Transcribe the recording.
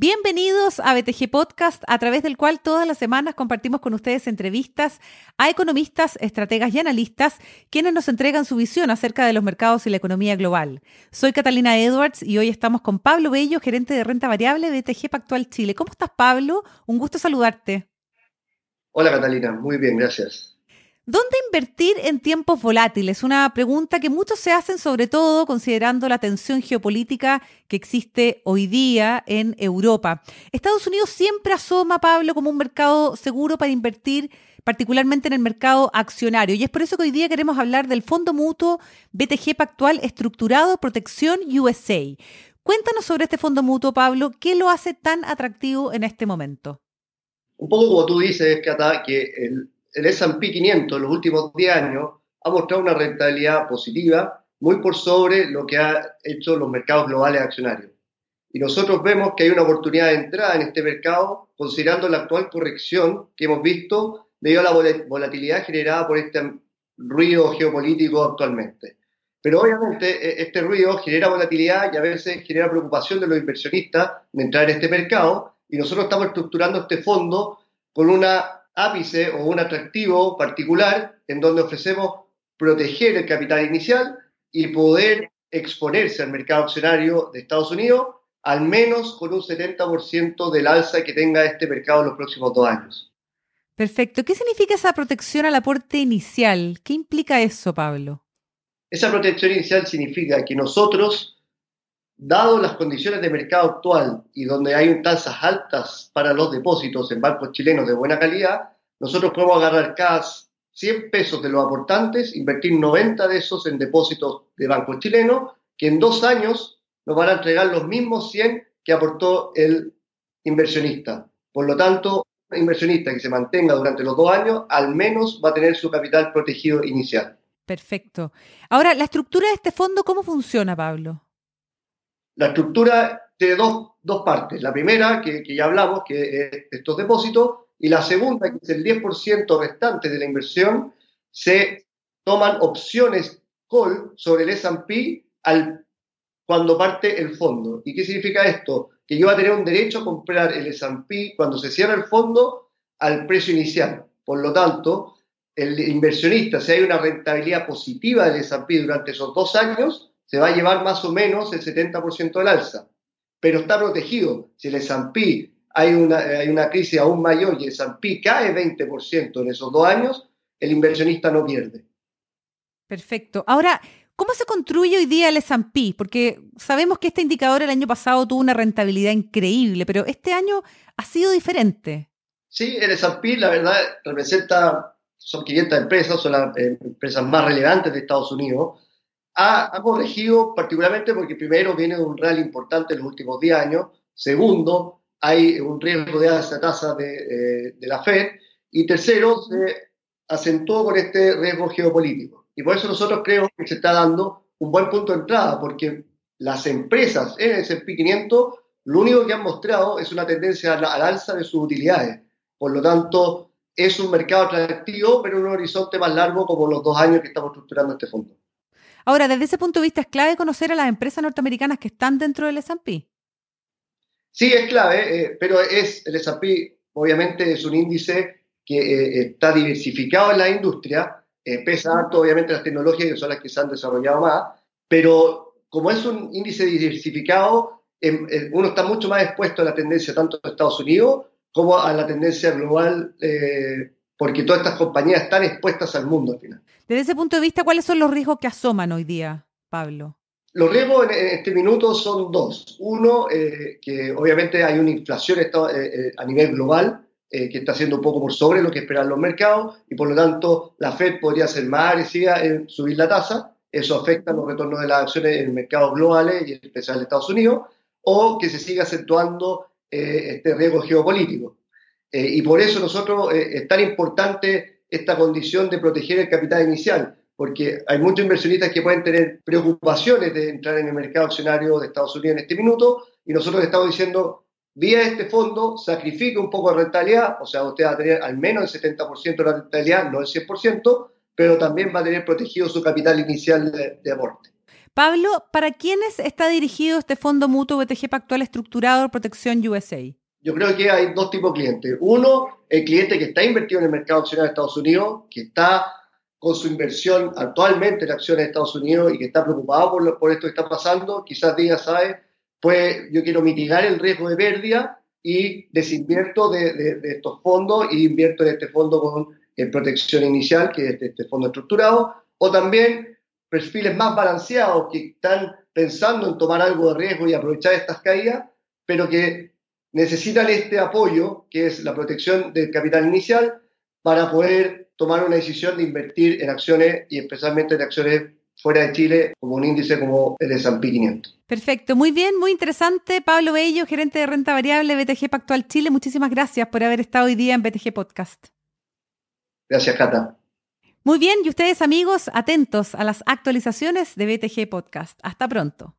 Bienvenidos a BTG Podcast, a través del cual todas las semanas compartimos con ustedes entrevistas a economistas, estrategas y analistas, quienes nos entregan su visión acerca de los mercados y la economía global. Soy Catalina Edwards y hoy estamos con Pablo Bello, gerente de renta variable de BTG Pactual Chile. ¿Cómo estás, Pablo? Un gusto saludarte. Hola, Catalina. Muy bien, gracias. ¿Dónde invertir en tiempos volátiles? Una pregunta que muchos se hacen, sobre todo considerando la tensión geopolítica que existe hoy día en Europa. Estados Unidos siempre asoma, Pablo, como un mercado seguro para invertir, particularmente en el mercado accionario. Y es por eso que hoy día queremos hablar del Fondo Mutuo BTG Pactual Estructurado Protección USA. Cuéntanos sobre este fondo mutuo, Pablo. ¿Qué lo hace tan atractivo en este momento? Un poco como tú dices, Cata, que el el S&P 500 en los últimos 10 años ha mostrado una rentabilidad positiva muy por sobre lo que han hecho los mercados globales accionarios. Y nosotros vemos que hay una oportunidad de entrada en este mercado considerando la actual corrección que hemos visto debido a la volatilidad generada por este ruido geopolítico actualmente. Pero obviamente e-, este ruido genera volatilidad y a veces genera preocupación de los inversionistas de entrar en este mercado y nosotros estamos estructurando este fondo con una ápice o un atractivo particular en donde ofrecemos proteger el capital inicial y poder exponerse al mercado accionario de Estados Unidos al menos con un 70% del alza que tenga este mercado en los próximos dos años. Perfecto. ¿Qué significa esa protección al aporte inicial? ¿Qué implica eso, Pablo? Esa protección inicial significa que nosotros Dado las condiciones de mercado actual y donde hay tasas altas para los depósitos en bancos chilenos de buena calidad, nosotros podemos agarrar cada 100 pesos de los aportantes, invertir 90 de esos en depósitos de bancos chilenos, que en dos años nos van a entregar los mismos 100 que aportó el inversionista. Por lo tanto, un inversionista que se mantenga durante los dos años, al menos va a tener su capital protegido inicial. Perfecto. Ahora, la estructura de este fondo, ¿cómo funciona, Pablo? La estructura tiene dos, dos partes. La primera, que, que, ya hablamos, que es estos depósitos, y la segunda, que es el 10% restante de la inversión, se toman opciones call sobre el S&P al, cuando parte el fondo. ¿Y qué significa esto? Que yo voy a tener un derecho a comprar el S&P cuando se cierra el fondo al precio inicial. Por lo tanto, el inversionista, si hay una rentabilidad positiva del S&P durante esos dos años, se va a llevar más o menos el 70% del alza, pero está protegido. Si el S&P hay una, hay una crisis aún mayor y el S&P cae 20% en esos dos años, el inversionista no pierde. Perfecto. Ahora, ¿cómo se construye hoy día el S&P? Porque sabemos que este indicador el año pasado tuvo una rentabilidad increíble, pero este año ha sido diferente. Sí, el S&P, la verdad, representa, son 500 empresas, son las eh, empresas más relevantes de Estados Unidos, ha, corregido particularmente porque primero viene de un rally importante en los últimos 10 años, segundo, hay un riesgo de alza tasa de, eh, de la Fed, y tercero, se acentuó con este riesgo geopolítico. Y por eso nosotros creemos que se está dando un buen punto de entrada, porque las empresas en el S&P 500 lo único que han mostrado es una tendencia al alza de sus utilidades. Por lo tanto, es un mercado atractivo, pero en un horizonte más largo como los dos años que estamos estructurando este fondo. Ahora, desde ese punto de vista, ¿es clave conocer a las empresas norteamericanas que están dentro del S&P? Sí, es clave, eh, pero es el S&P obviamente es un índice que eh, está diversificado en la industria, eh, pesa obviamente las tecnologías que son las que se han desarrollado más, pero como es un índice diversificado, em, uno está mucho más expuesto a la tendencia tanto de Estados Unidos como a la tendencia global porque todas estas compañías están expuestas al mundo al final. Desde ese punto de vista, ¿cuáles son los riesgos que asoman hoy día, Pablo? Los riesgos en este minuto son dos. Uno, eh, que obviamente hay una inflación eh, eh, a nivel global que está siendo un poco por sobre lo que esperan los mercados y por lo tanto la Fed podría ser más agresiva en subir la tasa. Eso afecta los retornos de las acciones en mercados globales y en especial en Estados Unidos. O que se siga acentuando este riesgo geopolítico. Eh, y por eso nosotros eh, es tan importante esta condición de proteger el capital inicial, porque hay muchos inversionistas que pueden tener preocupaciones de entrar en el mercado accionario de Estados Unidos en este minuto, y nosotros estamos diciendo, vía este fondo, sacrifique un poco de rentabilidad, o sea, usted va a tener al menos el 70% de la rentabilidad, no el 100%, pero también va a tener protegido su capital inicial de, aporte. Pablo, ¿para quiénes está dirigido este fondo mutuo BTG Pactual estructurado Protección USA? Yo creo que hay dos tipos de clientes. Uno, el cliente que está invertido en el mercado accionario de Estados Unidos, que está con su inversión actualmente en acciones de Estados Unidos y que está preocupado por, por esto que está pasando, quizás diga, ¿sabe? Pues yo quiero mitigar el riesgo de pérdida y desinvierto de, de, estos fondos y invierto en este fondo con protección inicial, que es este, este fondo estructurado, o también perfiles más balanceados que están pensando en tomar algo de riesgo y aprovechar estas caídas, pero que necesitan este apoyo, que es la protección del capital inicial, para poder tomar una decisión de invertir en acciones y especialmente en acciones fuera de Chile, como un índice como el de S&P 500. Perfecto, muy bien, muy interesante. Pablo Bello, gerente de renta variable BTG Pactual Chile, muchísimas gracias por haber estado hoy día en BTG Podcast. Gracias, Cata. Muy bien, y ustedes amigos, atentos a las actualizaciones de BTG Podcast. Hasta pronto.